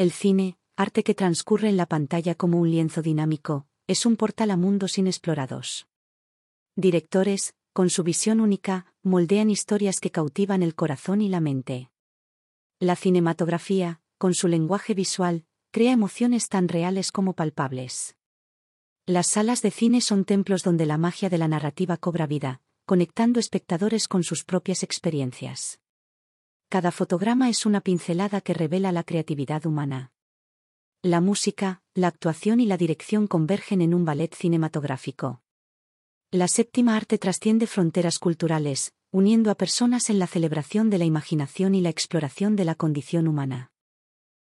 El cine, arte que transcurre en la pantalla como un lienzo dinámico, es un portal a mundos inexplorados. Directores, con su visión única, moldean historias que cautivan el corazón y la mente. La cinematografía, con su lenguaje visual, crea emociones tan reales como palpables. Las salas de cine son templos donde la magia de la narrativa cobra vida, conectando espectadores con sus propias experiencias. Cada fotograma es una pincelada que revela la creatividad humana. La música, la actuación y la dirección convergen en un ballet cinematográfico. La séptima arte trasciende fronteras culturales, uniendo a personas en la celebración de la imaginación y la exploración de la condición humana.